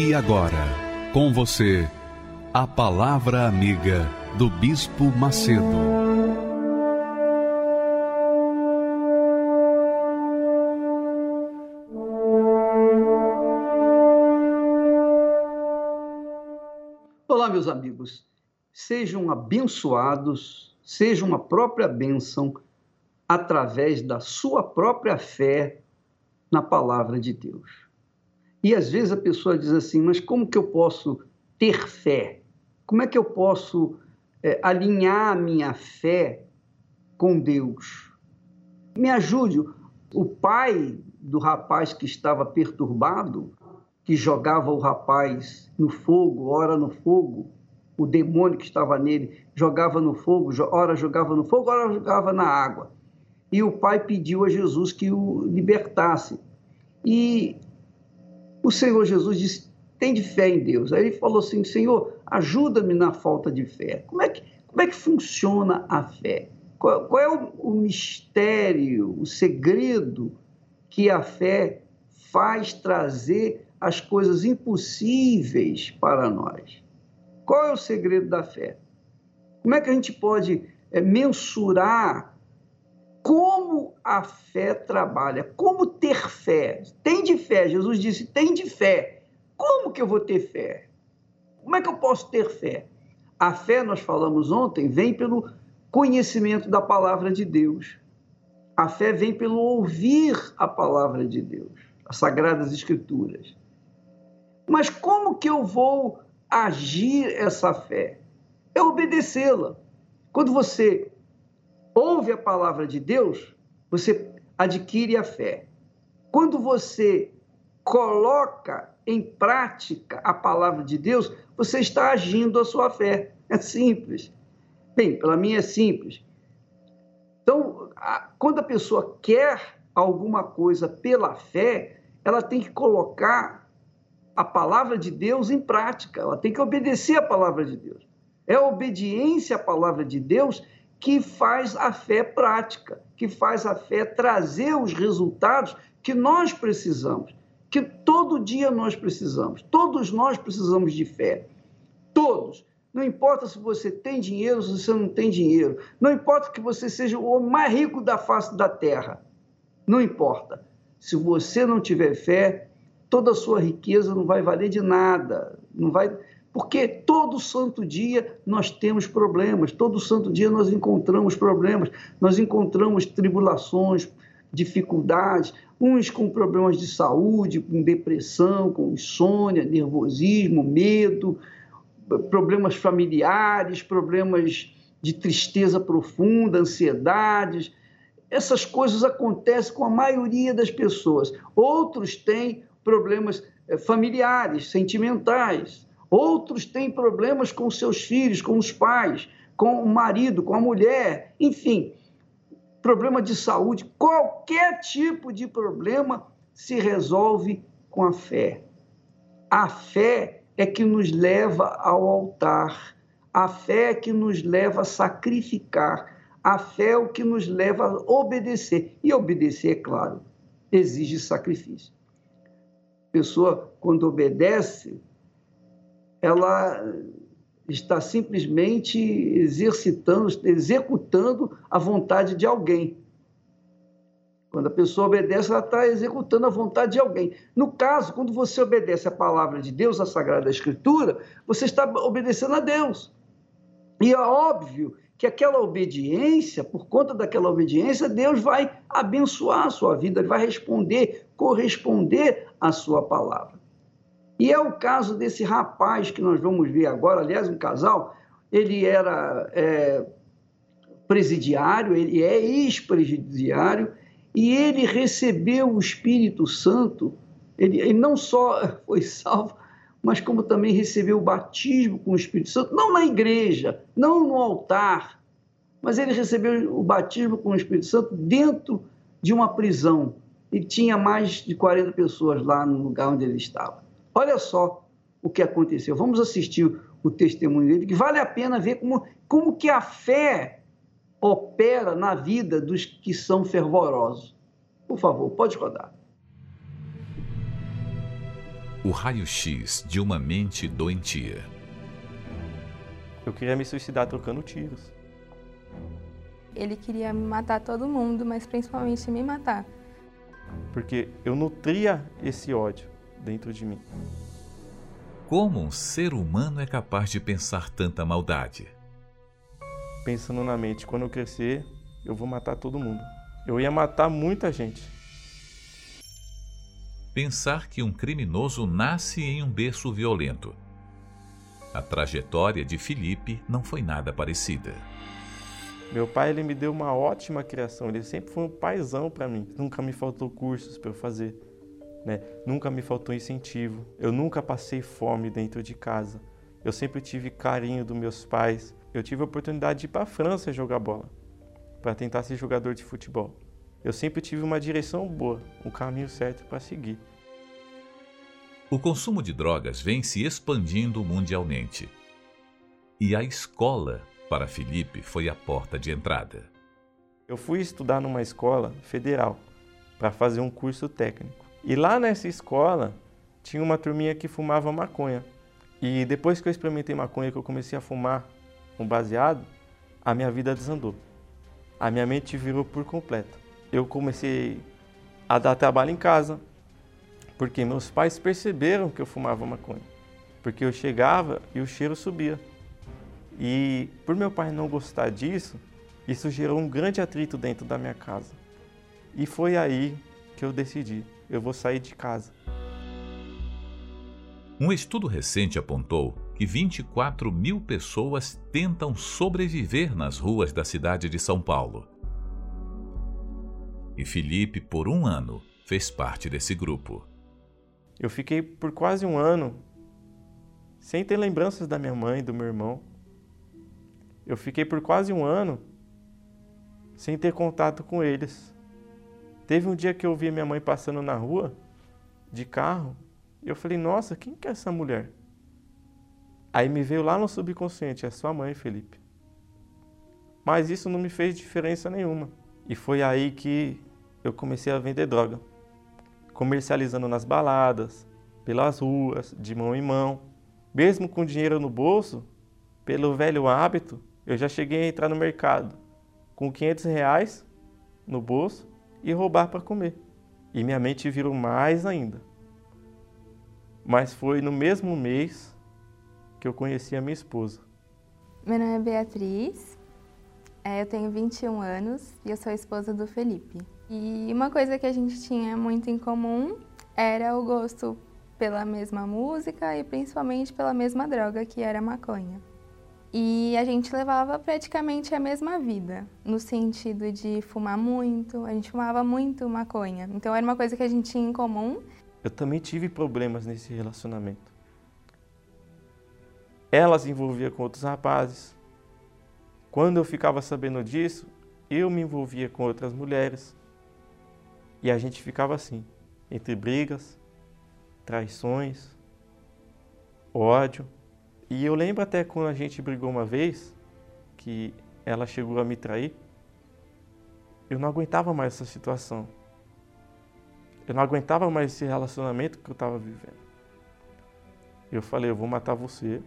E agora, com você, a Palavra Amiga do Bispo Macedo. Olá, meus amigos. Sejam abençoados, sejam uma própria bênção através da sua própria fé na palavra de Deus. E às vezes a pessoa diz assim: mas como que eu posso ter fé? Como é que eu posso é, alinhar a minha fé com Deus? Me ajude. O pai do rapaz que estava perturbado, que jogava o rapaz no fogo, ora no fogo, o demônio que estava nele jogava no fogo, ora jogava no fogo, ora jogava na água. E o pai pediu a Jesus que o libertasse. E o Senhor Jesus disse: tem de fé em Deus. Aí ele falou assim: Senhor, ajuda-me na falta de fé. Como é que, como é que funciona a fé? Qual, qual é o, o mistério, o segredo que a fé faz trazer as coisas impossíveis para nós? Qual é o segredo da fé? Como é que a gente pode é, mensurar como a fé trabalha, como ter fé. Tem de fé, Jesus disse: tem de fé. Como que eu vou ter fé? Como é que eu posso ter fé? A fé, nós falamos ontem, vem pelo conhecimento da palavra de Deus. A fé vem pelo ouvir a palavra de Deus, as sagradas escrituras. Mas como que eu vou agir essa fé? É obedecê-la. Quando você ouve a palavra de Deus, você adquire a fé. Quando você coloca em prática a palavra de Deus, você está agindo a sua fé. É simples. Bem, pela minha é simples. Então, quando a pessoa quer alguma coisa pela fé, ela tem que colocar a palavra de Deus em prática, ela tem que obedecer a palavra de Deus. É a obediência à palavra de Deus que faz a fé prática, que faz a fé trazer os resultados que nós precisamos, que todo dia nós precisamos. Todos nós precisamos de fé. Todos. Não importa se você tem dinheiro ou se você não tem dinheiro. Não importa que você seja o homem mais rico da face da terra. Não importa. Se você não tiver fé, toda a sua riqueza não vai valer de nada. Não vai porque todo santo dia nós temos problemas, todo santo dia nós encontramos problemas, nós encontramos tribulações, dificuldades, uns com problemas de saúde, com depressão, com insônia, nervosismo, medo, problemas familiares, problemas de tristeza profunda, ansiedades. Essas coisas acontecem com a maioria das pessoas. Outros têm problemas eh, familiares, sentimentais, Outros têm problemas com seus filhos, com os pais, com o marido, com a mulher, enfim, problema de saúde. Qualquer tipo de problema se resolve com a fé. A fé é que nos leva ao altar, a fé é que nos leva a sacrificar, a fé é o que nos leva a obedecer. E obedecer, é claro, exige sacrifício. A pessoa, quando obedece, ela está simplesmente exercitando, executando a vontade de alguém. Quando a pessoa obedece, ela está executando a vontade de alguém. No caso, quando você obedece a palavra de Deus, a Sagrada Escritura, você está obedecendo a Deus. E é óbvio que aquela obediência, por conta daquela obediência, Deus vai abençoar a sua vida, ele vai responder, corresponder à sua palavra. E é o caso desse rapaz que nós vamos ver agora, aliás, um casal, ele era é, presidiário, ele é ex-presidiário, e ele recebeu o Espírito Santo Ele, ele não só foi salvo, mas como também recebeu o batismo com o Espírito Santo, não na igreja, não no altar, mas ele recebeu o batismo com o Espírito Santo dentro de uma prisão. E tinha mais de 40 pessoas lá no lugar onde ele estava. Olha só o que aconteceu. Vamos assistir o testemunho dele, que vale a pena ver como, como que a fé opera na vida dos que são fervorosos. Por favor, pode rodar. O raio-x de uma mente doentia. Eu queria me suicidar trocando tiros. Ele queria matar todo mundo, mas principalmente me matar. Porque eu nutria esse ódio dentro de mim. Como um ser humano é capaz de pensar tanta maldade? Pensando na mente, quando eu crescer, eu vou matar todo mundo. Eu ia matar muita gente. Pensar que um criminoso nasce em um berço violento. A trajetória de Felipe não foi nada parecida. Meu pai ele me deu uma ótima criação, ele sempre foi um paizão para mim. Nunca me faltou cursos para eu fazer né? Nunca me faltou incentivo. Eu nunca passei fome dentro de casa. Eu sempre tive carinho dos meus pais. Eu tive a oportunidade de ir para a França jogar bola, para tentar ser jogador de futebol. Eu sempre tive uma direção boa, um caminho certo para seguir. O consumo de drogas vem se expandindo mundialmente. E a escola, para Felipe, foi a porta de entrada. Eu fui estudar numa escola federal para fazer um curso técnico. E lá nessa escola tinha uma turminha que fumava maconha. E depois que eu experimentei maconha, que eu comecei a fumar um baseado, a minha vida desandou. A minha mente virou por completo. Eu comecei a dar trabalho em casa, porque meus pais perceberam que eu fumava maconha. Porque eu chegava e o cheiro subia. E por meu pai não gostar disso, isso gerou um grande atrito dentro da minha casa. E foi aí que eu decidi eu vou sair de casa. Um estudo recente apontou que 24 mil pessoas tentam sobreviver nas ruas da cidade de São Paulo. E Felipe, por um ano, fez parte desse grupo. Eu fiquei por quase um ano sem ter lembranças da minha mãe e do meu irmão. Eu fiquei por quase um ano sem ter contato com eles. Teve um dia que eu vi minha mãe passando na rua de carro e eu falei: Nossa, quem que é essa mulher? Aí me veio lá no subconsciente: É sua mãe, Felipe. Mas isso não me fez diferença nenhuma. E foi aí que eu comecei a vender droga, comercializando nas baladas, pelas ruas, de mão em mão. Mesmo com dinheiro no bolso, pelo velho hábito, eu já cheguei a entrar no mercado com 500 reais no bolso e roubar para comer. E minha mente virou mais ainda. Mas foi no mesmo mês que eu conheci a minha esposa. Meu nome é Beatriz, é, eu tenho 21 anos e eu sou esposa do Felipe. E uma coisa que a gente tinha muito em comum era o gosto pela mesma música e principalmente pela mesma droga, que era a maconha. E a gente levava praticamente a mesma vida, no sentido de fumar muito, a gente fumava muito maconha. Então era uma coisa que a gente tinha em comum. Eu também tive problemas nesse relacionamento. Ela se envolvia com outros rapazes. Quando eu ficava sabendo disso, eu me envolvia com outras mulheres. E a gente ficava assim, entre brigas, traições, ódio. E eu lembro até quando a gente brigou uma vez, que ela chegou a me trair, eu não aguentava mais essa situação. Eu não aguentava mais esse relacionamento que eu estava vivendo. Eu falei, eu vou matar você,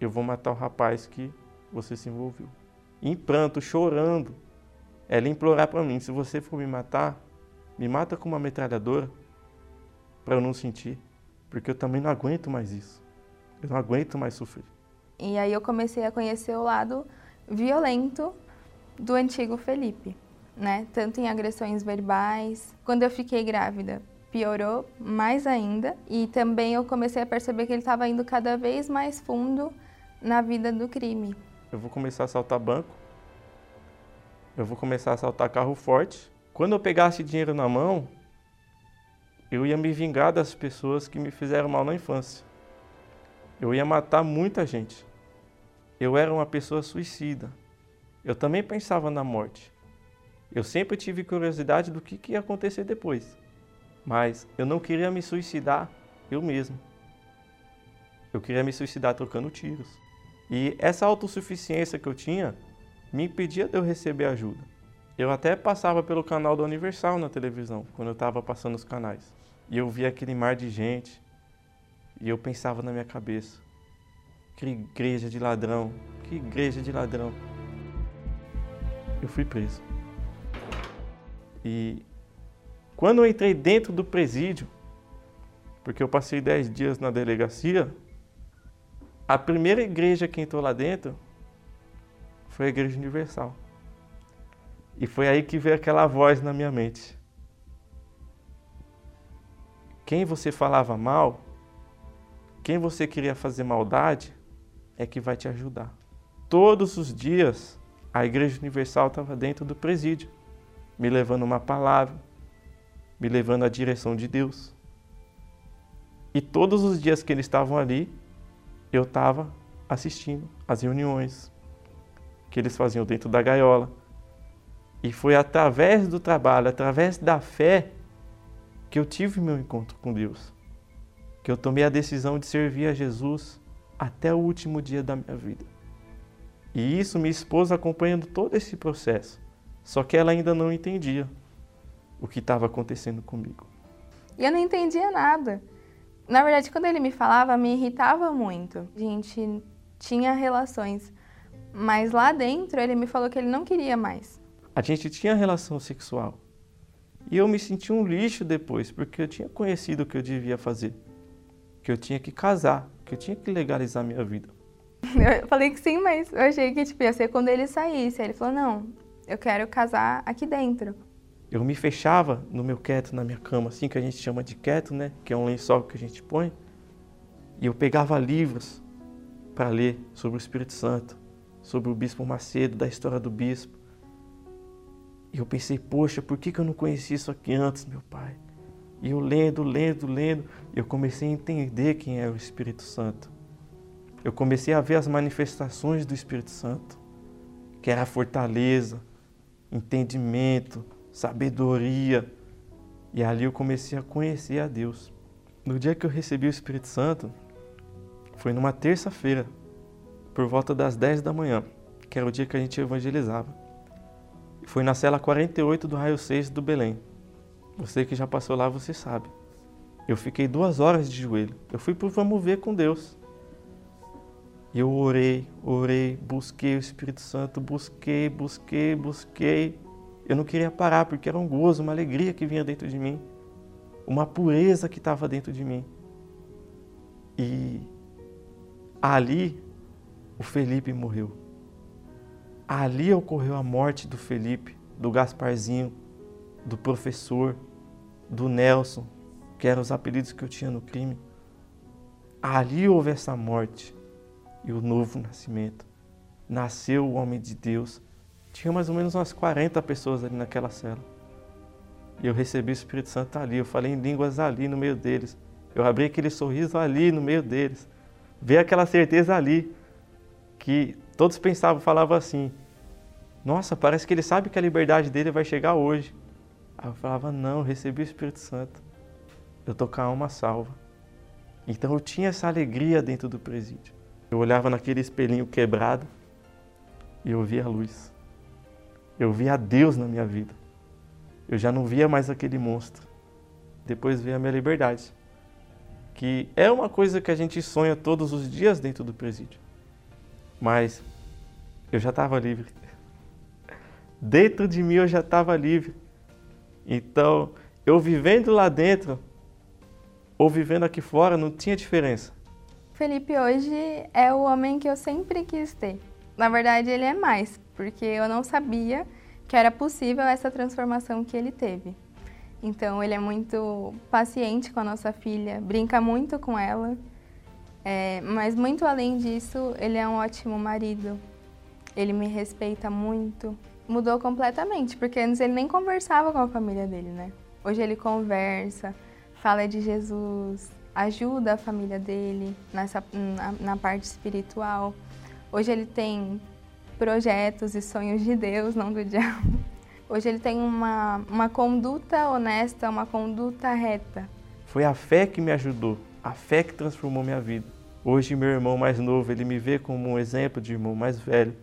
eu vou matar o rapaz que você se envolveu. Em pranto, chorando, ela implorar para mim, se você for me matar, me mata com uma metralhadora, para eu não sentir, porque eu também não aguento mais isso. Eu não aguento mais sofrer. E aí eu comecei a conhecer o lado violento do antigo Felipe, né? Tanto em agressões verbais. Quando eu fiquei grávida, piorou mais ainda. E também eu comecei a perceber que ele estava indo cada vez mais fundo na vida do crime. Eu vou começar a assaltar banco. Eu vou começar a assaltar carro forte. Quando eu pegasse dinheiro na mão, eu ia me vingar das pessoas que me fizeram mal na infância. Eu ia matar muita gente. Eu era uma pessoa suicida. Eu também pensava na morte. Eu sempre tive curiosidade do que, que ia acontecer depois. Mas eu não queria me suicidar eu mesmo. Eu queria me suicidar trocando tiros. E essa autossuficiência que eu tinha me impedia de eu receber ajuda. Eu até passava pelo canal do Universal na televisão, quando eu estava passando os canais. E eu via aquele mar de gente. E eu pensava na minha cabeça: que igreja de ladrão, que igreja de ladrão. Eu fui preso. E quando eu entrei dentro do presídio, porque eu passei dez dias na delegacia, a primeira igreja que entrou lá dentro foi a Igreja Universal. E foi aí que veio aquela voz na minha mente. Quem você falava mal, quem você queria fazer maldade, é que vai te ajudar. Todos os dias, a Igreja Universal estava dentro do presídio, me levando uma palavra, me levando à direção de Deus. E todos os dias que eles estavam ali, eu estava assistindo às reuniões que eles faziam dentro da gaiola. E foi através do trabalho, através da fé, que eu tive meu encontro com Deus. Que eu tomei a decisão de servir a Jesus até o último dia da minha vida. E isso minha esposa acompanhando todo esse processo. Só que ela ainda não entendia o que estava acontecendo comigo. E eu não entendia nada. Na verdade, quando ele me falava, me irritava muito. A gente tinha relações, mas lá dentro ele me falou que ele não queria mais. A gente tinha relação sexual. E eu me senti um lixo depois, porque eu tinha conhecido o que eu devia fazer. Que eu tinha que casar, que eu tinha que legalizar minha vida. Eu falei que sim, mas eu achei que tipo, ia ser quando ele saísse. Aí ele falou: não, eu quero casar aqui dentro. Eu me fechava no meu quieto, na minha cama, assim que a gente chama de quieto, né? Que é um lençol que a gente põe. E eu pegava livros para ler sobre o Espírito Santo, sobre o Bispo Macedo, da história do Bispo. E eu pensei, poxa, por que, que eu não conhecia isso aqui antes, meu pai? E eu lendo, lendo, lendo, eu comecei a entender quem era o Espírito Santo. Eu comecei a ver as manifestações do Espírito Santo, que era fortaleza, entendimento, sabedoria. E ali eu comecei a conhecer a Deus. No dia que eu recebi o Espírito Santo, foi numa terça-feira, por volta das 10 da manhã, que era o dia que a gente evangelizava. Foi na cela 48 do raio 6 do Belém. Você que já passou lá, você sabe. Eu fiquei duas horas de joelho. Eu fui por vamos ver com Deus. E eu orei, orei, busquei o Espírito Santo, busquei, busquei, busquei. Eu não queria parar porque era um gozo, uma alegria que vinha dentro de mim, uma pureza que estava dentro de mim. E ali o Felipe morreu. Ali ocorreu a morte do Felipe, do Gasparzinho, do professor, do Nelson, que eram os apelidos que eu tinha no crime. Ali houve essa morte e o novo nascimento. Nasceu o homem de Deus. Tinha mais ou menos umas 40 pessoas ali naquela cela. E eu recebi o Espírito Santo ali. Eu falei em línguas ali no meio deles. Eu abri aquele sorriso ali no meio deles. Veio aquela certeza ali que todos pensavam, falavam assim: Nossa, parece que ele sabe que a liberdade dele vai chegar hoje. Aí eu falava: Não, recebi o Espírito Santo. Eu tô com a alma salva. Então eu tinha essa alegria dentro do presídio. Eu olhava naquele espelhinho quebrado e eu via a luz. Eu via Deus na minha vida. Eu já não via mais aquele monstro. Depois veio a minha liberdade, que é uma coisa que a gente sonha todos os dias dentro do presídio. Mas eu já estava livre. Dentro de mim eu já estava livre. Então, eu vivendo lá dentro ou vivendo aqui fora não tinha diferença. Felipe hoje é o homem que eu sempre quis ter. Na verdade, ele é mais, porque eu não sabia que era possível essa transformação que ele teve. Então, ele é muito paciente com a nossa filha, brinca muito com ela, é, mas muito além disso, ele é um ótimo marido. Ele me respeita muito. Mudou completamente, porque antes ele nem conversava com a família dele, né? Hoje ele conversa, fala de Jesus, ajuda a família dele nessa, na, na parte espiritual. Hoje ele tem projetos e sonhos de Deus, não do diabo. Hoje ele tem uma, uma conduta honesta, uma conduta reta. Foi a fé que me ajudou, a fé que transformou minha vida. Hoje meu irmão mais novo, ele me vê como um exemplo de irmão mais velho.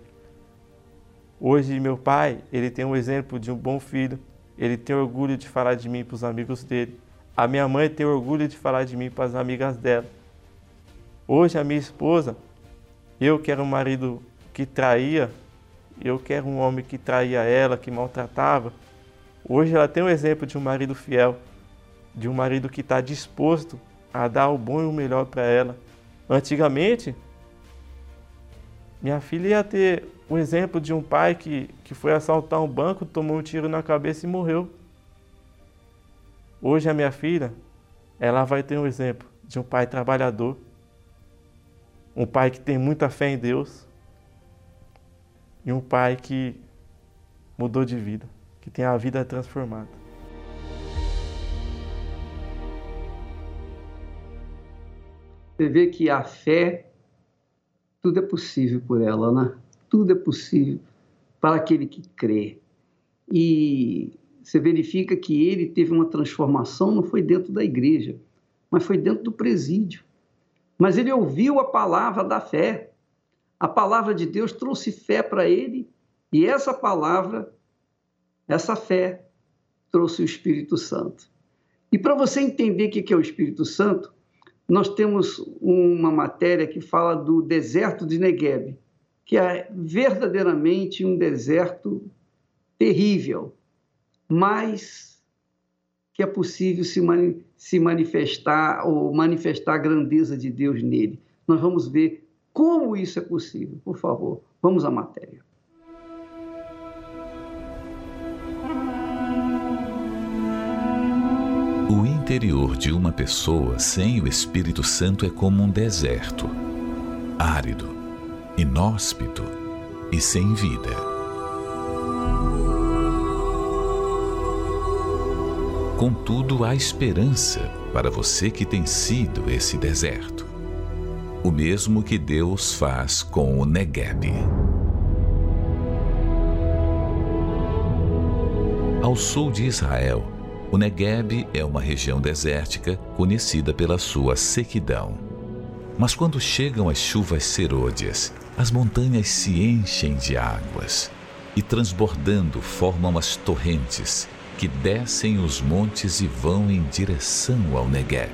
Hoje meu pai, ele tem um exemplo de um bom filho. Ele tem orgulho de falar de mim para os amigos dele. A minha mãe tem orgulho de falar de mim para as amigas dela. Hoje a minha esposa, eu que era um marido que traía, eu que era um homem que traía ela, que maltratava. Hoje ela tem um exemplo de um marido fiel, de um marido que está disposto a dar o bom e o melhor para ela. Antigamente, minha filha ia ter o exemplo de um pai que, que foi assaltar um banco, tomou um tiro na cabeça e morreu. Hoje a minha filha, ela vai ter um exemplo de um pai trabalhador, um pai que tem muita fé em Deus e um pai que mudou de vida, que tem a vida transformada. Você vê que a fé, tudo é possível por ela, né? Tudo é possível para aquele que crê. E você verifica que ele teve uma transformação, não foi dentro da igreja, mas foi dentro do presídio. Mas ele ouviu a palavra da fé. A palavra de Deus trouxe fé para ele, e essa palavra, essa fé, trouxe o Espírito Santo. E para você entender o que é o Espírito Santo, nós temos uma matéria que fala do deserto de Negev, que é verdadeiramente um deserto terrível, mas que é possível se, mani se manifestar ou manifestar a grandeza de Deus nele. Nós vamos ver como isso é possível. Por favor, vamos à matéria. O interior de uma pessoa sem o Espírito Santo é como um deserto, árido, inóspito e sem vida. Contudo, há esperança para você que tem sido esse deserto. O mesmo que Deus faz com o Negueb. Ao sul de Israel, o Negueb é uma região desértica conhecida pela sua sequidão. Mas quando chegam as chuvas serôdias, as montanhas se enchem de águas e, transbordando, formam as torrentes que descem os montes e vão em direção ao Negueb.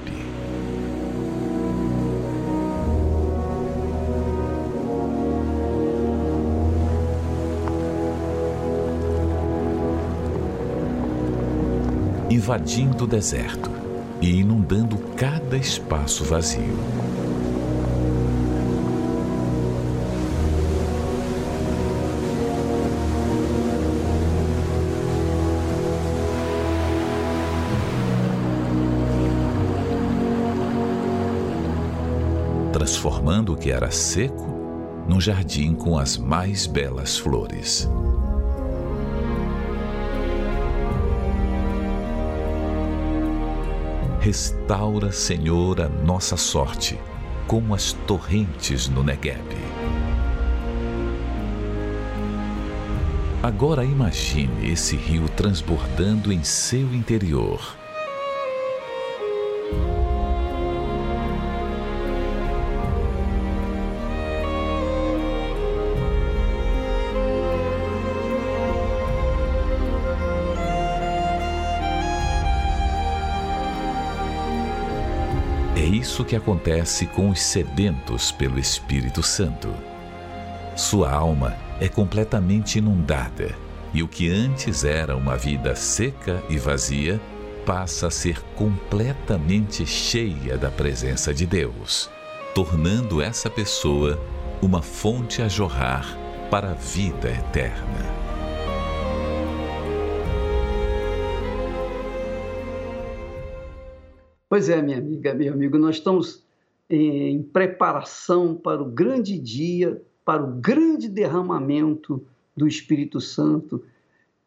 Invadindo o deserto e inundando cada espaço vazio. Transformando o que era seco num jardim com as mais belas flores. Restaura, Senhor, a nossa sorte, como as torrentes no Negueb. Agora imagine esse rio transbordando em seu interior isso que acontece com os sedentos pelo Espírito Santo. Sua alma é completamente inundada e o que antes era uma vida seca e vazia passa a ser completamente cheia da presença de Deus, tornando essa pessoa uma fonte a jorrar para a vida eterna. Pois é, minha amiga, meu amigo, nós estamos em preparação para o grande dia, para o grande derramamento do Espírito Santo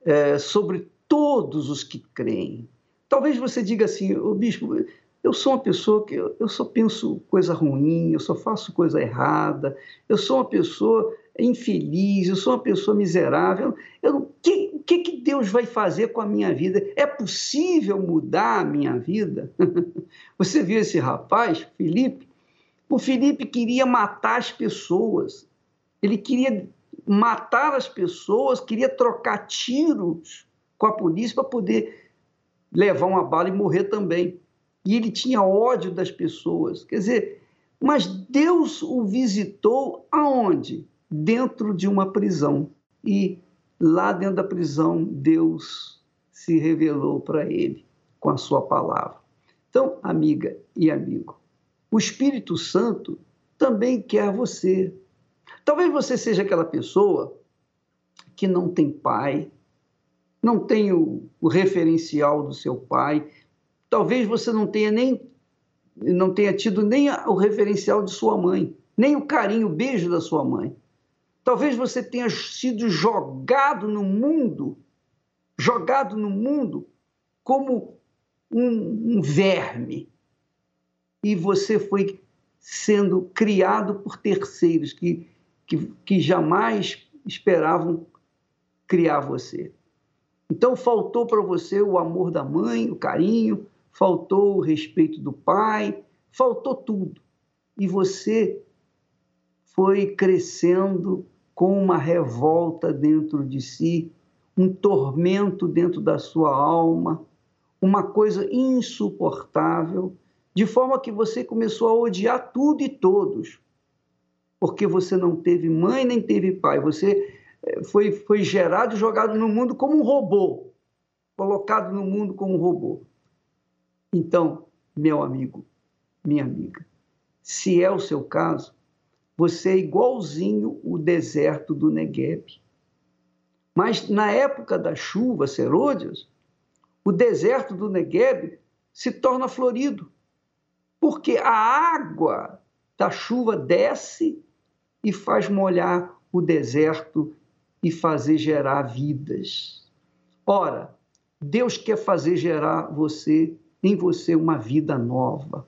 é, sobre todos os que creem. Talvez você diga assim, o bispo, eu sou uma pessoa que eu, eu só penso coisa ruim, eu só faço coisa errada, eu sou uma pessoa infeliz, eu sou uma pessoa miserável. O que, que, que Deus vai fazer com a minha vida? É possível mudar a minha vida? Você viu esse rapaz, Felipe? O Felipe queria matar as pessoas. Ele queria matar as pessoas, queria trocar tiros com a polícia para poder levar uma bala e morrer também. E ele tinha ódio das pessoas. Quer dizer, mas Deus o visitou aonde? Dentro de uma prisão. E lá dentro da prisão, Deus se revelou para ele com a sua palavra. Então, amiga e amigo, o Espírito Santo também quer você. Talvez você seja aquela pessoa que não tem pai, não tem o, o referencial do seu pai, talvez você não tenha nem não tenha tido nem o referencial de sua mãe, nem o carinho, o beijo da sua mãe. Talvez você tenha sido jogado no mundo, jogado no mundo como um, um verme, e você foi sendo criado por terceiros que, que, que jamais esperavam criar você. Então faltou para você o amor da mãe, o carinho, faltou o respeito do pai, faltou tudo. E você foi crescendo com uma revolta dentro de si, um tormento dentro da sua alma, uma coisa insuportável de forma que você começou a odiar tudo e todos, porque você não teve mãe nem teve pai, você eh, foi, foi gerado e jogado no mundo como um robô, colocado no mundo como um robô. Então, meu amigo, minha amiga, se é o seu caso, você é igualzinho o deserto do Negueb. Mas na época da chuva, Serôdias, o deserto do Negueb se torna florido porque a água da chuva desce e faz molhar o deserto e fazer gerar vidas. Ora, Deus quer fazer gerar você em você uma vida nova.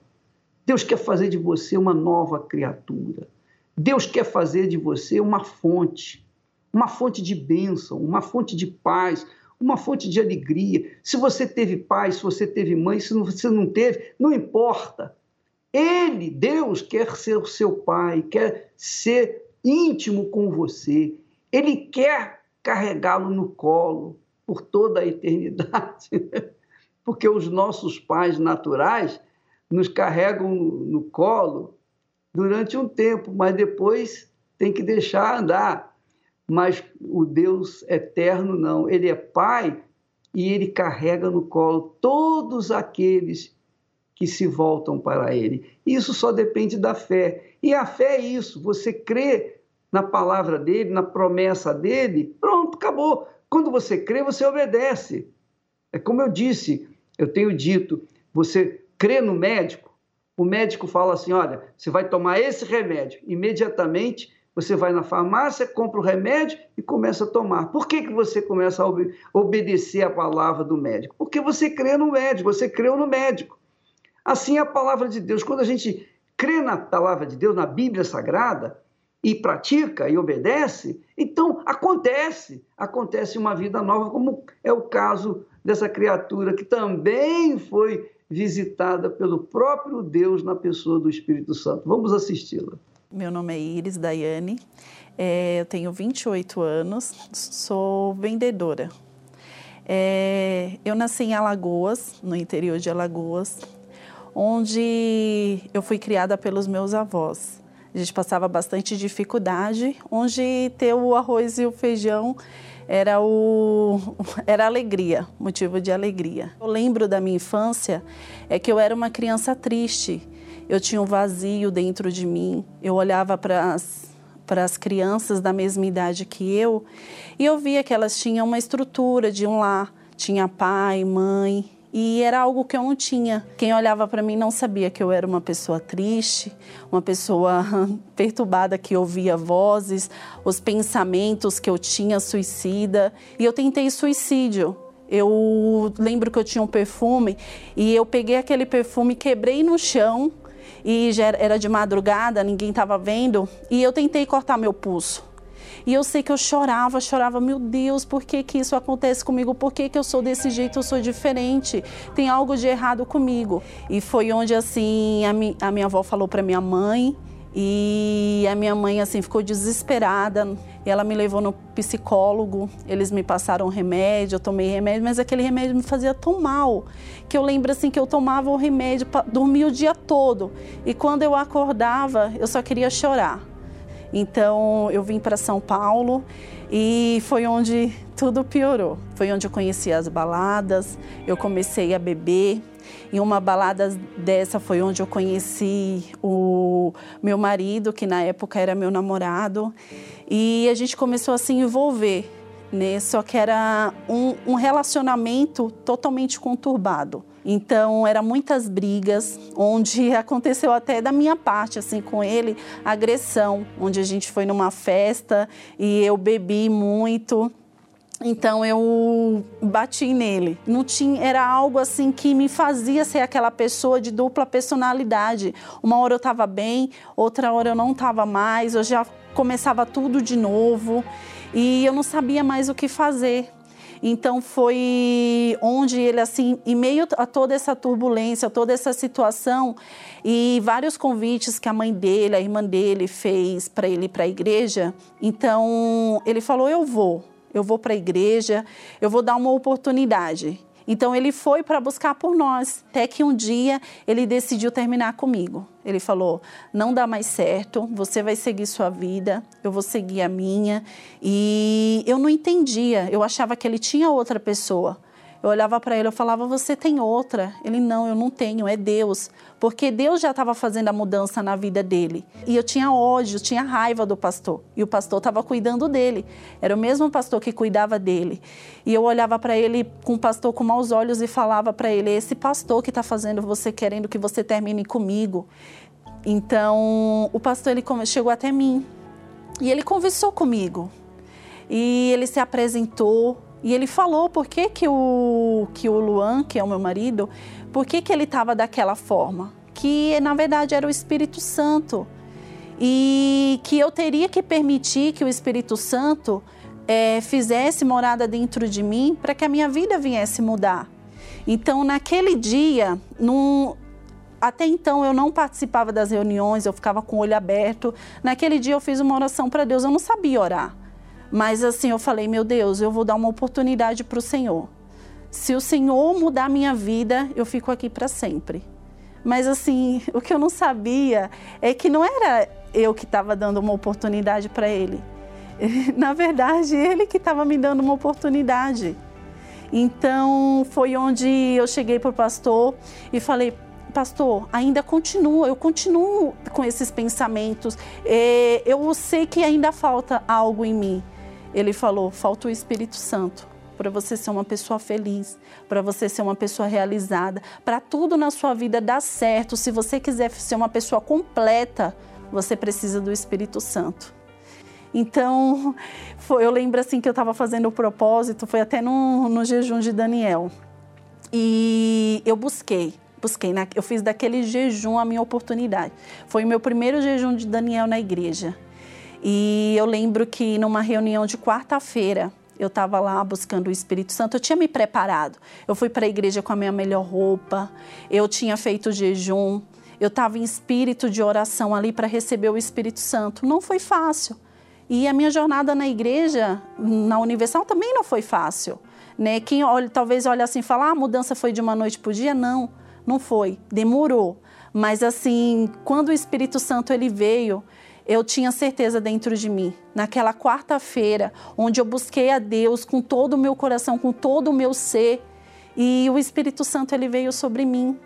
Deus quer fazer de você uma nova criatura. Deus quer fazer de você uma fonte, uma fonte de bênção, uma fonte de paz, uma fonte de alegria. Se você teve pai, se você teve mãe, se você não teve, não importa. Ele, Deus, quer ser o seu pai, quer ser íntimo com você. Ele quer carregá-lo no colo por toda a eternidade. Porque os nossos pais naturais nos carregam no colo durante um tempo, mas depois tem que deixar andar. Mas o Deus eterno não, ele é pai e ele carrega no colo todos aqueles que se voltam para Ele. Isso só depende da fé. E a fé é isso: você crê na palavra dele, na promessa dele, pronto, acabou. Quando você crê, você obedece. É como eu disse, eu tenho dito: você crê no médico, o médico fala assim: olha, você vai tomar esse remédio. Imediatamente você vai na farmácia, compra o remédio e começa a tomar. Por que, que você começa a obedecer a palavra do médico? Porque você crê no médico, você creu no médico. Assim é a palavra de Deus. Quando a gente crê na palavra de Deus, na Bíblia Sagrada, e pratica e obedece, então acontece, acontece uma vida nova, como é o caso dessa criatura que também foi visitada pelo próprio Deus na pessoa do Espírito Santo. Vamos assisti-la. Meu nome é Iris Daiane, é, eu tenho 28 anos, sou vendedora. É, eu nasci em Alagoas, no interior de Alagoas, onde eu fui criada pelos meus avós. A gente passava bastante dificuldade, onde ter o arroz e o feijão era o era alegria, motivo de alegria. Eu lembro da minha infância é que eu era uma criança triste. Eu tinha um vazio dentro de mim. Eu olhava para as para as crianças da mesma idade que eu e eu via que elas tinham uma estrutura de um lar, tinha pai, mãe, e era algo que eu não tinha. Quem olhava para mim não sabia que eu era uma pessoa triste, uma pessoa perturbada que ouvia vozes, os pensamentos que eu tinha suicida. E eu tentei suicídio. Eu lembro que eu tinha um perfume e eu peguei aquele perfume, quebrei no chão e já era de madrugada, ninguém estava vendo, e eu tentei cortar meu pulso. E eu sei que eu chorava, chorava, meu Deus, por que, que isso acontece comigo? Por que, que eu sou desse jeito? Eu sou diferente. Tem algo de errado comigo. E foi onde, assim, a, mi, a minha avó falou para minha mãe. E a minha mãe, assim, ficou desesperada. E ela me levou no psicólogo. Eles me passaram remédio, eu tomei remédio, mas aquele remédio me fazia tão mal. Que eu lembro, assim, que eu tomava o remédio para dormir o dia todo. E quando eu acordava, eu só queria chorar. Então eu vim para São Paulo e foi onde tudo piorou. Foi onde eu conheci as baladas, eu comecei a beber. Em uma balada dessa foi onde eu conheci o meu marido, que na época era meu namorado, e a gente começou a se envolver, né? Só que era um, um relacionamento totalmente conturbado. Então, eram muitas brigas, onde aconteceu até da minha parte, assim, com ele, agressão, onde a gente foi numa festa e eu bebi muito. Então eu bati nele. Não tinha, era algo assim que me fazia ser aquela pessoa de dupla personalidade. Uma hora eu estava bem, outra hora eu não estava mais, eu já começava tudo de novo e eu não sabia mais o que fazer. Então foi onde ele assim, em meio a toda essa turbulência, toda essa situação e vários convites que a mãe dele, a irmã dele fez para ele ir para a igreja, então ele falou: "Eu vou. Eu vou para a igreja, eu vou dar uma oportunidade". Então ele foi para buscar por nós, até que um dia ele decidiu terminar comigo. Ele falou: "Não dá mais certo, você vai seguir sua vida, eu vou seguir a minha". E eu não entendia, eu achava que ele tinha outra pessoa. Eu olhava para ele, eu falava: "Você tem outra?". Ele: "Não, eu não tenho, é Deus". Porque Deus já estava fazendo a mudança na vida dele. E eu tinha ódio, tinha raiva do pastor. E o pastor estava cuidando dele. Era o mesmo pastor que cuidava dele. E eu olhava para ele com o pastor com maus olhos e falava para ele: "Esse pastor que está fazendo você querendo que você termine comigo". Então, o pastor ele chegou até mim. E ele conversou comigo. E ele se apresentou e ele falou por que, que, o, que o Luan, que é o meu marido, por que, que ele estava daquela forma. Que na verdade era o Espírito Santo. E que eu teria que permitir que o Espírito Santo é, fizesse morada dentro de mim para que a minha vida viesse mudar. Então, naquele dia, num, até então eu não participava das reuniões, eu ficava com o olho aberto. Naquele dia eu fiz uma oração para Deus, eu não sabia orar. Mas assim, eu falei, meu Deus, eu vou dar uma oportunidade para o Senhor. Se o Senhor mudar minha vida, eu fico aqui para sempre. Mas assim, o que eu não sabia é que não era eu que estava dando uma oportunidade para ele. Na verdade, ele que estava me dando uma oportunidade. Então, foi onde eu cheguei para o pastor e falei: Pastor, ainda continua, eu continuo com esses pensamentos. É, eu sei que ainda falta algo em mim ele falou: falta o Espírito Santo para você ser uma pessoa feliz, para você ser uma pessoa realizada, para tudo na sua vida dar certo. Se você quiser ser uma pessoa completa, você precisa do Espírito Santo. Então, foi, eu lembro assim que eu estava fazendo o propósito, foi até no, no jejum de Daniel. E eu busquei, busquei, eu fiz daquele jejum a minha oportunidade. Foi o meu primeiro jejum de Daniel na igreja. E eu lembro que numa reunião de quarta-feira, eu estava lá buscando o Espírito Santo, eu tinha me preparado. Eu fui para a igreja com a minha melhor roupa, eu tinha feito jejum, eu estava em espírito de oração ali para receber o Espírito Santo. Não foi fácil. E a minha jornada na igreja, na Universal, também não foi fácil. Né? Quem olha, talvez olhe assim e fala, ah, a mudança foi de uma noite para o dia. Não, não foi. Demorou. Mas assim, quando o Espírito Santo ele veio, eu tinha certeza dentro de mim, naquela quarta-feira, onde eu busquei a Deus com todo o meu coração, com todo o meu ser, e o Espírito Santo ele veio sobre mim.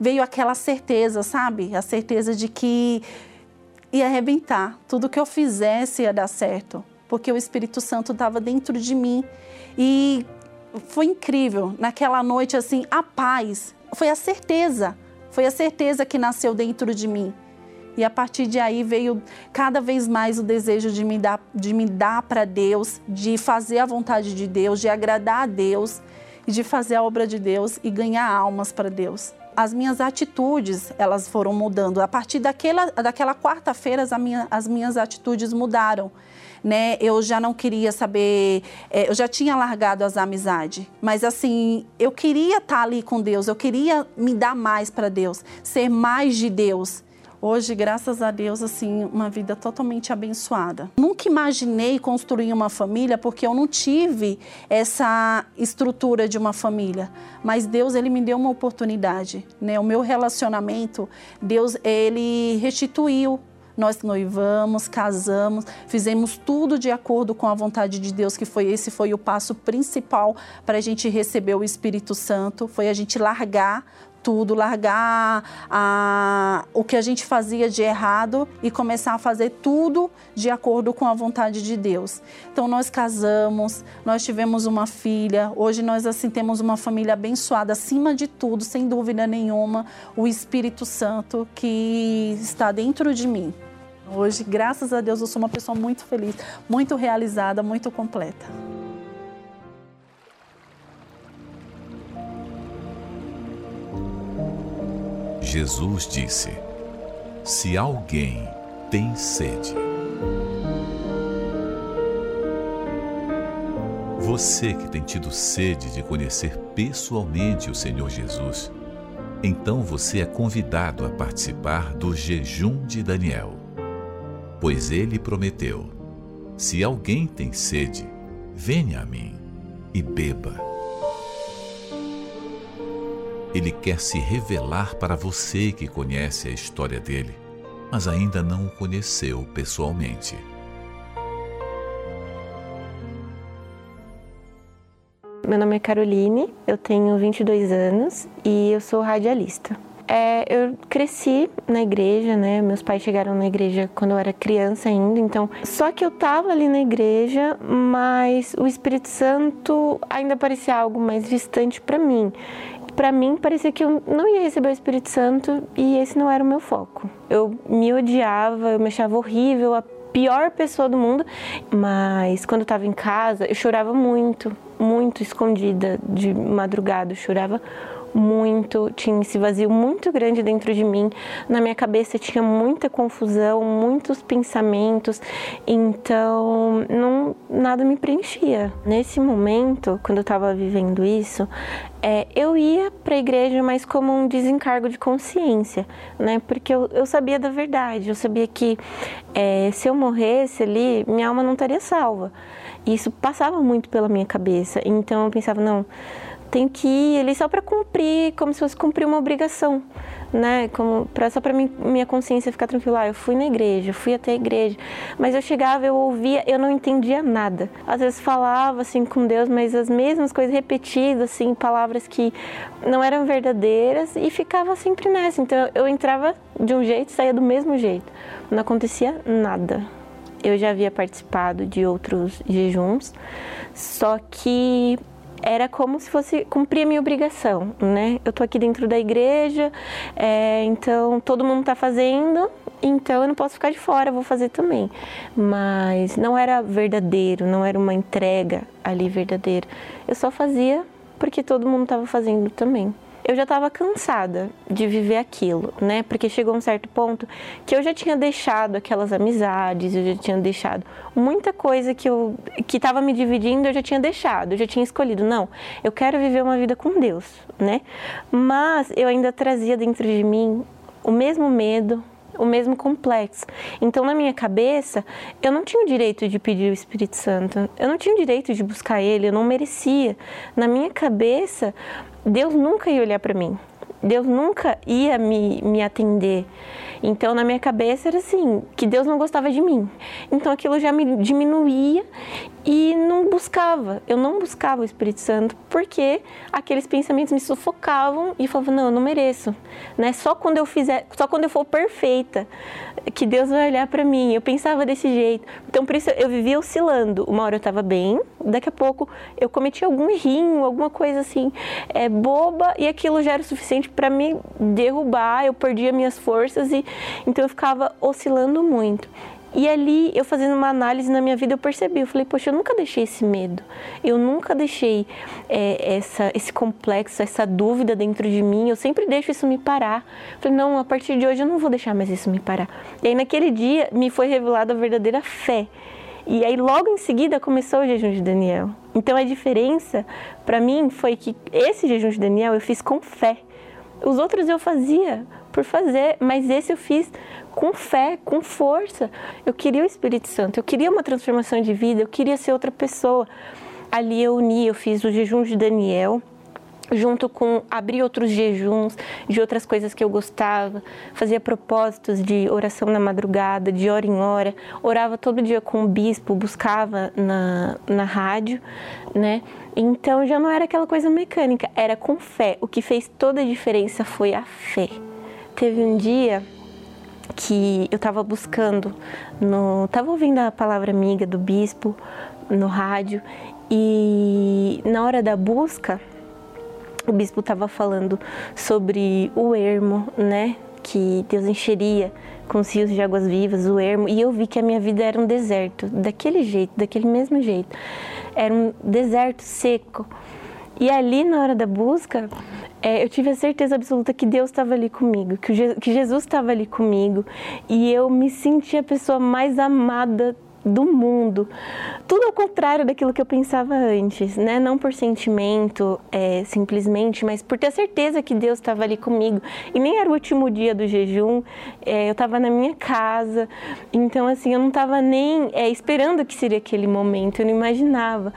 Veio aquela certeza, sabe? A certeza de que ia arrebentar, tudo que eu fizesse ia dar certo, porque o Espírito Santo estava dentro de mim. E foi incrível, naquela noite assim, a paz, foi a certeza, foi a certeza que nasceu dentro de mim. E a partir de aí veio cada vez mais o desejo de me dar, de me dar para Deus, de fazer a vontade de Deus, de agradar a Deus. e de fazer a obra de Deus e ganhar almas para Deus. As minhas atitudes, elas foram mudando. A partir daquela, daquela quarta-feira, as, minha, as minhas atitudes mudaram. Né? Eu já não queria saber, é, eu já tinha largado as amizades, mas assim, eu queria estar ali com Deus, eu queria me dar mais para Deus, ser mais de Deus. Hoje, graças a Deus, assim, uma vida totalmente abençoada. Nunca imaginei construir uma família porque eu não tive essa estrutura de uma família, mas Deus ele me deu uma oportunidade, né? O meu relacionamento, Deus ele restituiu nós noivamos, casamos, fizemos tudo de acordo com a vontade de Deus, que foi esse foi o passo principal para a gente receber o Espírito Santo, foi a gente largar tudo, largar a, o que a gente fazia de errado e começar a fazer tudo de acordo com a vontade de Deus. Então nós casamos, nós tivemos uma filha, hoje nós assim temos uma família abençoada, acima de tudo, sem dúvida nenhuma, o Espírito Santo que está dentro de mim. Hoje, graças a Deus, eu sou uma pessoa muito feliz, muito realizada, muito completa. Jesus disse: Se alguém tem sede, você que tem tido sede de conhecer pessoalmente o Senhor Jesus, então você é convidado a participar do jejum de Daniel. Pois ele prometeu: Se alguém tem sede, venha a mim e beba. Ele quer se revelar para você que conhece a história dele, mas ainda não o conheceu pessoalmente. Meu nome é Caroline, eu tenho 22 anos e eu sou radialista. É, eu cresci na igreja, né? Meus pais chegaram na igreja quando eu era criança ainda, então. Só que eu tava ali na igreja, mas o Espírito Santo ainda parecia algo mais distante para mim para mim parecia que eu não ia receber o Espírito Santo e esse não era o meu foco. Eu me odiava, eu me achava horrível, a pior pessoa do mundo, mas quando eu estava em casa, eu chorava muito, muito escondida de madrugada, eu chorava muito, tinha esse vazio muito grande dentro de mim. Na minha cabeça tinha muita confusão, muitos pensamentos, então não, nada me preenchia. Nesse momento, quando eu estava vivendo isso, é, eu ia para a igreja, mas como um desencargo de consciência, né? Porque eu, eu sabia da verdade, eu sabia que é, se eu morresse ali, minha alma não estaria salva. E isso passava muito pela minha cabeça. Então eu pensava, não tenho que ir ali só para cumprir, como se fosse cumprir uma obrigação, né? Como pra, só para minha consciência ficar tranquila. Ah, eu fui na igreja, fui até a igreja, mas eu chegava, eu ouvia, eu não entendia nada. Às vezes falava assim com Deus, mas as mesmas coisas repetidas, assim, palavras que não eram verdadeiras e ficava sempre nessa. Então eu entrava de um jeito, saía do mesmo jeito. Não acontecia nada. Eu já havia participado de outros jejuns, só que era como se fosse cumprir a minha obrigação, né? Eu tô aqui dentro da igreja, é, então todo mundo tá fazendo, então eu não posso ficar de fora, vou fazer também. Mas não era verdadeiro, não era uma entrega ali verdadeira. Eu só fazia porque todo mundo estava fazendo também eu já estava cansada de viver aquilo, né? Porque chegou um certo ponto que eu já tinha deixado aquelas amizades, eu já tinha deixado muita coisa que eu que estava me dividindo, eu já tinha deixado, eu já tinha escolhido, não, eu quero viver uma vida com Deus, né? Mas eu ainda trazia dentro de mim o mesmo medo, o mesmo complexo. Então, na minha cabeça, eu não tinha o direito de pedir o Espírito Santo, eu não tinha o direito de buscar ele, eu não merecia. Na minha cabeça, Deus nunca ia olhar para mim. Deus nunca ia me, me atender. Então, na minha cabeça era assim, que Deus não gostava de mim. Então, aquilo já me diminuía e não buscava. Eu não buscava o Espírito Santo porque aqueles pensamentos me sufocavam e falava não, eu não mereço, né? Só quando eu fizer, só quando eu for perfeita que Deus vai olhar para mim. Eu pensava desse jeito. Então, por isso eu vivia oscilando. Uma hora eu estava bem, daqui a pouco eu cometi algum errinho, alguma coisa assim, é boba e aquilo já era o suficiente para me derrubar. Eu perdia minhas forças e então eu ficava oscilando muito. E ali, eu fazendo uma análise na minha vida, eu percebi, eu falei, poxa, eu nunca deixei esse medo, eu nunca deixei é, essa, esse complexo, essa dúvida dentro de mim, eu sempre deixo isso me parar. Eu falei, não, a partir de hoje eu não vou deixar mais isso me parar. E aí, naquele dia, me foi revelada a verdadeira fé. E aí, logo em seguida, começou o jejum de Daniel. Então, a diferença para mim foi que esse jejum de Daniel eu fiz com fé. Os outros eu fazia por fazer, mas esse eu fiz com fé, com força. Eu queria o Espírito Santo, eu queria uma transformação de vida, eu queria ser outra pessoa. Ali eu uni, eu fiz o jejum de Daniel, junto com abrir outros jejuns de outras coisas que eu gostava, fazia propósitos de oração na madrugada, de hora em hora, orava todo dia com o bispo, buscava na, na rádio, né? Então já não era aquela coisa mecânica, era com fé. O que fez toda a diferença foi a fé. Teve um dia que eu estava buscando, estava ouvindo a palavra amiga do bispo no rádio e na hora da busca o bispo estava falando sobre o ermo, né? Que Deus encheria com os rios de águas vivas, o ermo, e eu vi que a minha vida era um deserto, daquele jeito, daquele mesmo jeito. Era um deserto seco. E ali, na hora da busca, é, eu tive a certeza absoluta que Deus estava ali comigo, que, que Jesus estava ali comigo, e eu me senti a pessoa mais amada do mundo. Tudo ao contrário daquilo que eu pensava antes, né? Não por sentimento, é, simplesmente, mas por ter certeza que Deus estava ali comigo. E nem era o último dia do jejum, é, eu estava na minha casa, então assim, eu não estava nem é, esperando que seria aquele momento, eu não imaginava.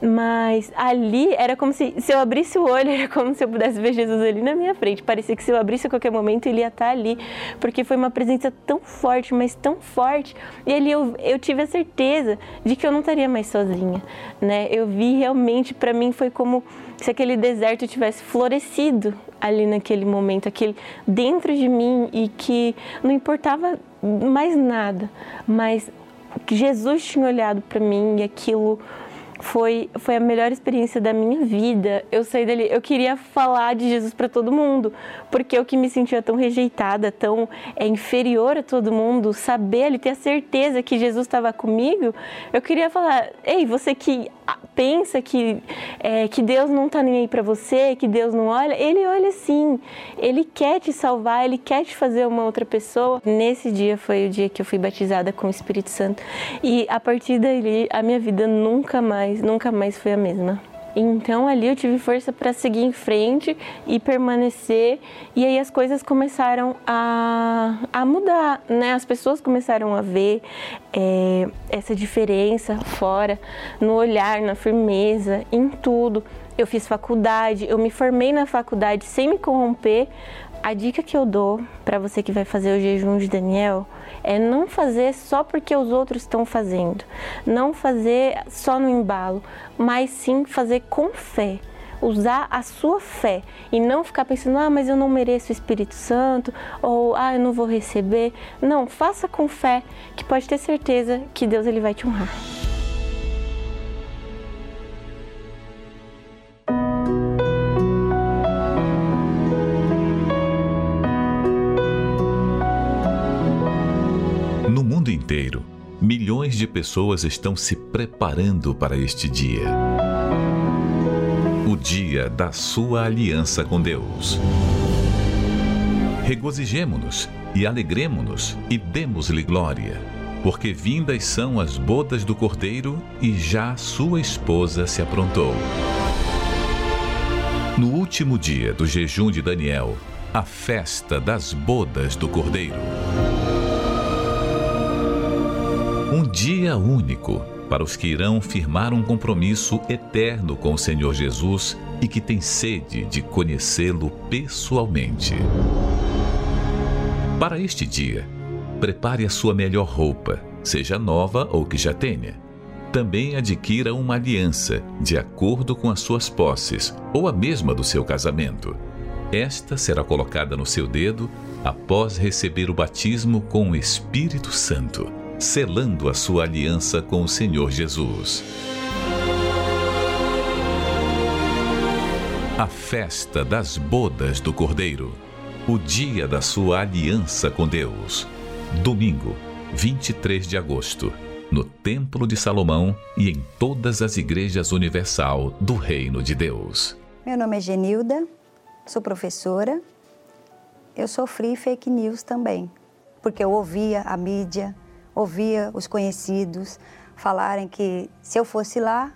Mas ali era como se, se eu abrisse o olho, era como se eu pudesse ver Jesus ali na minha frente. Parecia que se eu abrisse a qualquer momento, ele ia estar ali, porque foi uma presença tão forte, mas tão forte. E ali eu, eu tive a certeza de que eu não estaria mais sozinha, né? Eu vi realmente, para mim foi como se aquele deserto tivesse florescido ali naquele momento, aquele dentro de mim e que não importava mais nada, mas Jesus tinha olhado para mim e aquilo foi, foi a melhor experiência da minha vida. Eu saí dali, eu queria falar de Jesus para todo mundo, porque eu que me sentia tão rejeitada, tão é, inferior a todo mundo, saber ali, ter a certeza que Jesus estava comigo, eu queria falar: ei, você que pensa que, é, que Deus não está nem aí para você, que Deus não olha, Ele olha sim, Ele quer te salvar, Ele quer te fazer uma outra pessoa. Nesse dia foi o dia que eu fui batizada com o Espírito Santo e a partir dali a minha vida nunca mais, nunca mais foi a mesma. Então ali eu tive força para seguir em frente e permanecer. E aí as coisas começaram a, a mudar, né? As pessoas começaram a ver é, essa diferença fora, no olhar, na firmeza, em tudo. Eu fiz faculdade, eu me formei na faculdade sem me corromper. A dica que eu dou para você que vai fazer o jejum de Daniel é não fazer só porque os outros estão fazendo, não fazer só no embalo, mas sim fazer com fé usar a sua fé e não ficar pensando, ah, mas eu não mereço o Espírito Santo, ou ah, eu não vou receber. Não, faça com fé, que pode ter certeza que Deus ele vai te honrar. Inteiro, milhões de pessoas estão se preparando para este dia. O dia da sua aliança com Deus. Regozijemo-nos e alegremo-nos e demos-lhe glória, porque vindas são as bodas do Cordeiro e já sua esposa se aprontou. No último dia do jejum de Daniel, a festa das bodas do Cordeiro. Um dia único para os que irão firmar um compromisso eterno com o Senhor Jesus e que têm sede de conhecê-lo pessoalmente. Para este dia, prepare a sua melhor roupa, seja nova ou que já tenha. Também adquira uma aliança de acordo com as suas posses ou a mesma do seu casamento. Esta será colocada no seu dedo após receber o batismo com o Espírito Santo selando a sua aliança com o Senhor Jesus. A festa das bodas do Cordeiro, o dia da sua aliança com Deus. Domingo, 23 de agosto, no Templo de Salomão e em todas as igrejas universal do Reino de Deus. Meu nome é Genilda, sou professora. Eu sofri fake news também, porque eu ouvia a mídia, ouvia os conhecidos falarem que se eu fosse lá,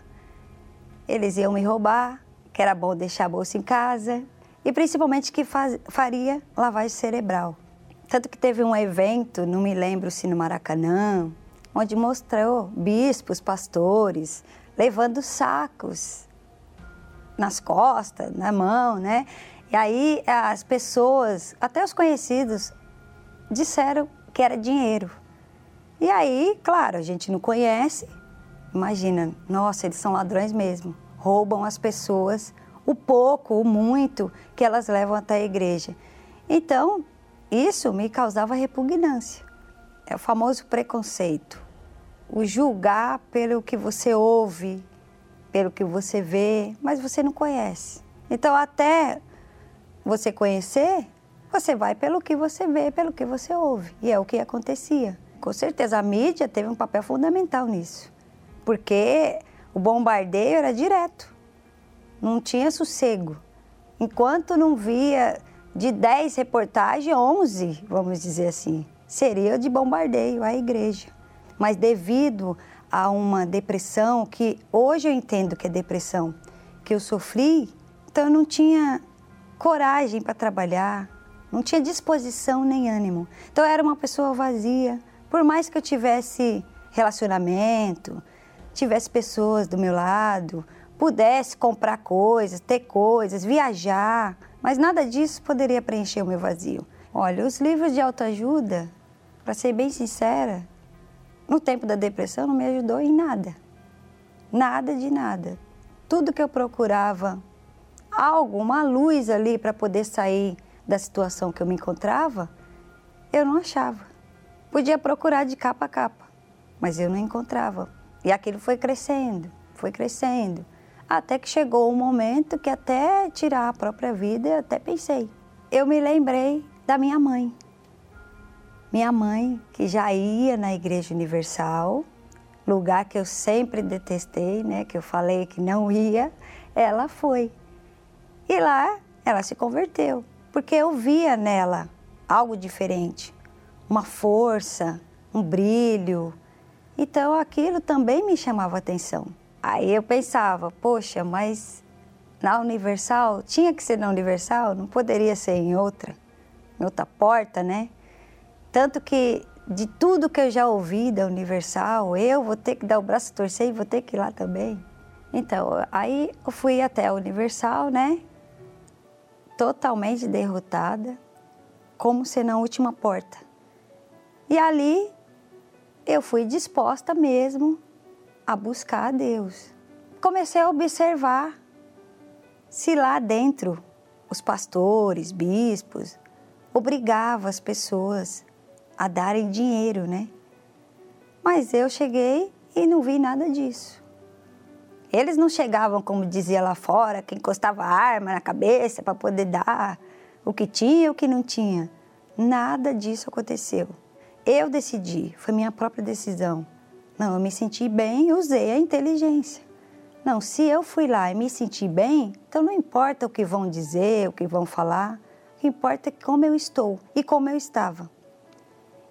eles iam me roubar, que era bom deixar a bolsa em casa e principalmente que faz, faria lavagem cerebral. Tanto que teve um evento, não me lembro se no Maracanã, onde mostrou bispos, pastores, levando sacos nas costas, na mão, né? E aí as pessoas, até os conhecidos, disseram que era dinheiro. E aí, claro, a gente não conhece. Imagina, nossa, eles são ladrões mesmo. Roubam as pessoas, o pouco, o muito que elas levam até a igreja. Então, isso me causava repugnância. É o famoso preconceito. O julgar pelo que você ouve, pelo que você vê, mas você não conhece. Então, até você conhecer, você vai pelo que você vê, pelo que você ouve. E é o que acontecia. Com certeza, a mídia teve um papel fundamental nisso. Porque o bombardeio era direto. Não tinha sossego. Enquanto não via de 10 reportagens, 11, vamos dizer assim, seria de bombardeio à igreja. Mas devido a uma depressão, que hoje eu entendo que é depressão, que eu sofri, então eu não tinha coragem para trabalhar, não tinha disposição nem ânimo. Então eu era uma pessoa vazia. Por mais que eu tivesse relacionamento, tivesse pessoas do meu lado, pudesse comprar coisas, ter coisas, viajar, mas nada disso poderia preencher o meu vazio. Olha, os livros de autoajuda, para ser bem sincera, no tempo da depressão não me ajudou em nada. Nada de nada. Tudo que eu procurava, algo, uma luz ali para poder sair da situação que eu me encontrava, eu não achava. Podia procurar de capa a capa, mas eu não encontrava. E aquilo foi crescendo, foi crescendo. Até que chegou um momento que até tirar a própria vida, eu até pensei. Eu me lembrei da minha mãe. Minha mãe, que já ia na Igreja Universal, lugar que eu sempre detestei, né, que eu falei que não ia, ela foi. E lá ela se converteu, porque eu via nela algo diferente, uma força, um brilho. Então aquilo também me chamava atenção. Aí eu pensava, poxa, mas na Universal, tinha que ser na Universal, não poderia ser em outra, em outra porta, né? Tanto que de tudo que eu já ouvi da Universal, eu vou ter que dar o braço a torcer e vou ter que ir lá também. Então, aí eu fui até a Universal, né? Totalmente derrotada, como ser na última porta. E ali eu fui disposta mesmo a buscar a Deus. Comecei a observar se lá dentro os pastores, bispos, obrigavam as pessoas a darem dinheiro, né? Mas eu cheguei e não vi nada disso. Eles não chegavam, como dizia lá fora, que encostava arma na cabeça para poder dar o que tinha e o que não tinha. Nada disso aconteceu. Eu decidi, foi minha própria decisão. Não, eu me senti bem e usei a inteligência. Não, se eu fui lá e me senti bem, então não importa o que vão dizer, o que vão falar, o que importa é como eu estou e como eu estava.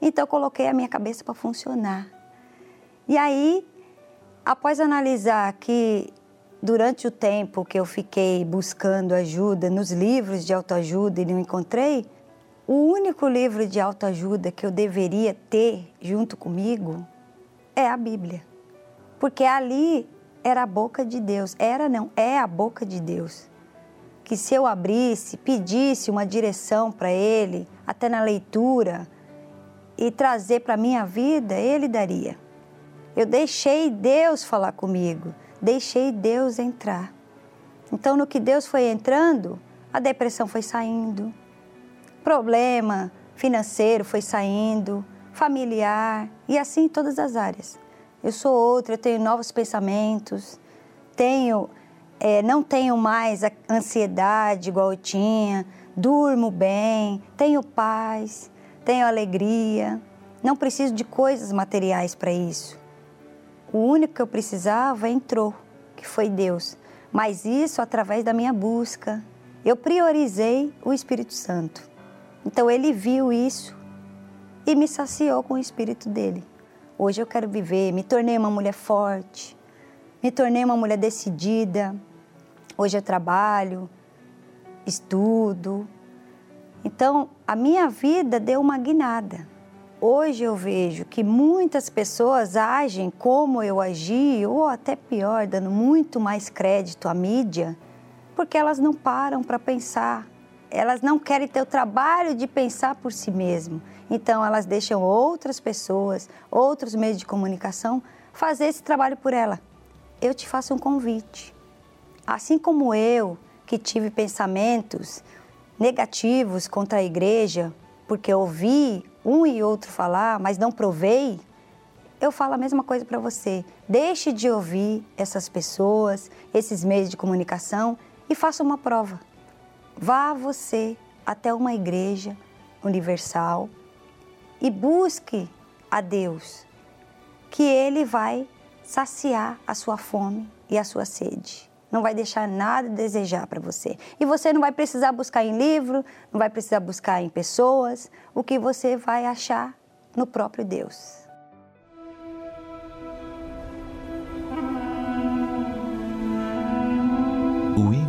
Então eu coloquei a minha cabeça para funcionar. E aí, após analisar que durante o tempo que eu fiquei buscando ajuda nos livros de autoajuda e não encontrei, o único livro de autoajuda que eu deveria ter junto comigo é a Bíblia. Porque ali era a boca de Deus. Era não, é a boca de Deus. Que se eu abrisse, pedisse uma direção para Ele, até na leitura, e trazer para a minha vida, Ele daria. Eu deixei Deus falar comigo, deixei Deus entrar. Então, no que Deus foi entrando, a depressão foi saindo, problema financeiro foi saindo, familiar e assim em todas as áreas. Eu sou outra, eu tenho novos pensamentos, tenho, é, não tenho mais a ansiedade igual eu tinha, durmo bem, tenho paz, tenho alegria. Não preciso de coisas materiais para isso. O único que eu precisava entrou, que foi Deus. Mas isso através da minha busca. Eu priorizei o Espírito Santo. Então ele viu isso e me saciou com o Espírito dele. Hoje eu quero viver, me tornei uma mulher forte, me tornei uma mulher decidida. Hoje eu trabalho, estudo. Então, a minha vida deu uma guinada. Hoje eu vejo que muitas pessoas agem como eu agi, ou até pior, dando muito mais crédito à mídia, porque elas não param para pensar. Elas não querem ter o trabalho de pensar por si mesmo. Então, elas deixam outras pessoas, outros meios de comunicação, fazer esse trabalho por ela. Eu te faço um convite. Assim como eu, que tive pensamentos negativos contra a igreja, porque ouvi um e outro falar, mas não provei, eu falo a mesma coisa para você. Deixe de ouvir essas pessoas, esses meios de comunicação e faça uma prova. Vá você até uma igreja universal e busque a Deus, que Ele vai saciar a sua fome e a sua sede. Não vai deixar nada a desejar para você. E você não vai precisar buscar em livro, não vai precisar buscar em pessoas, o que você vai achar no próprio Deus.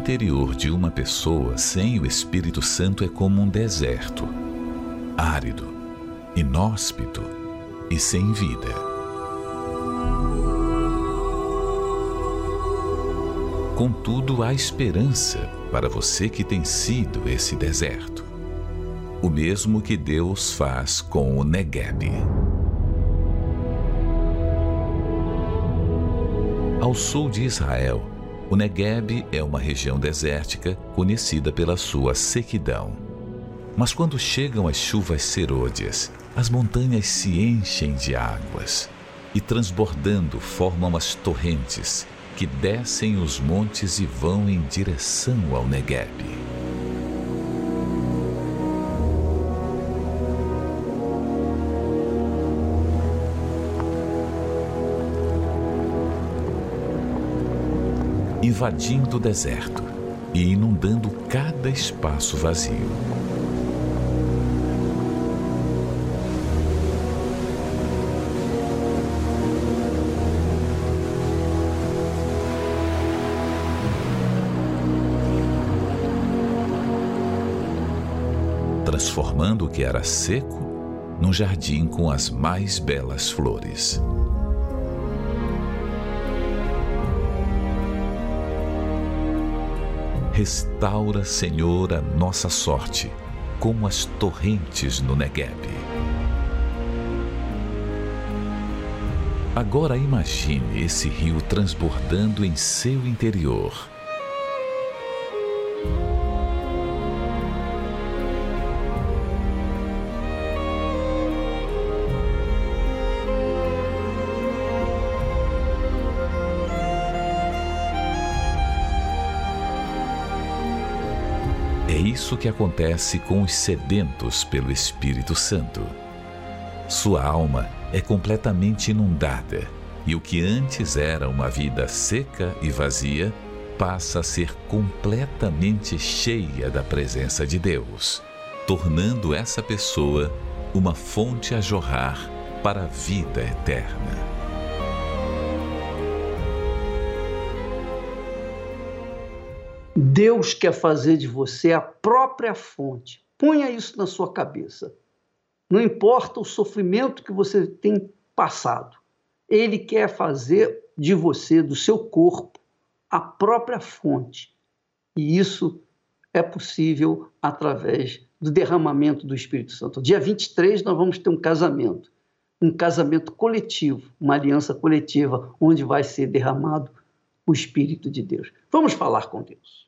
Interior de uma pessoa sem o Espírito Santo é como um deserto, árido, inóspito e sem vida. Contudo, há esperança para você que tem sido esse deserto. O mesmo que Deus faz com o Negueb. Ao sul de Israel, o Negueb é uma região desértica conhecida pela sua sequidão. Mas quando chegam as chuvas serôdias, as montanhas se enchem de águas e, transbordando, formam as torrentes que descem os montes e vão em direção ao Negueb. Invadindo o deserto e inundando cada espaço vazio. transformando o que era seco num jardim com as mais belas flores. Restaura, Senhor, a nossa sorte, como as torrentes no Negueb. Agora imagine esse rio transbordando em seu interior isso que acontece com os sedentos pelo Espírito Santo. Sua alma é completamente inundada e o que antes era uma vida seca e vazia passa a ser completamente cheia da presença de Deus, tornando essa pessoa uma fonte a jorrar para a vida eterna. Deus quer fazer de você a própria fonte. Ponha isso na sua cabeça. Não importa o sofrimento que você tem passado, Ele quer fazer de você, do seu corpo, a própria fonte. E isso é possível através do derramamento do Espírito Santo. Dia 23 nós vamos ter um casamento, um casamento coletivo, uma aliança coletiva, onde vai ser derramado o Espírito de Deus. Vamos falar com Deus.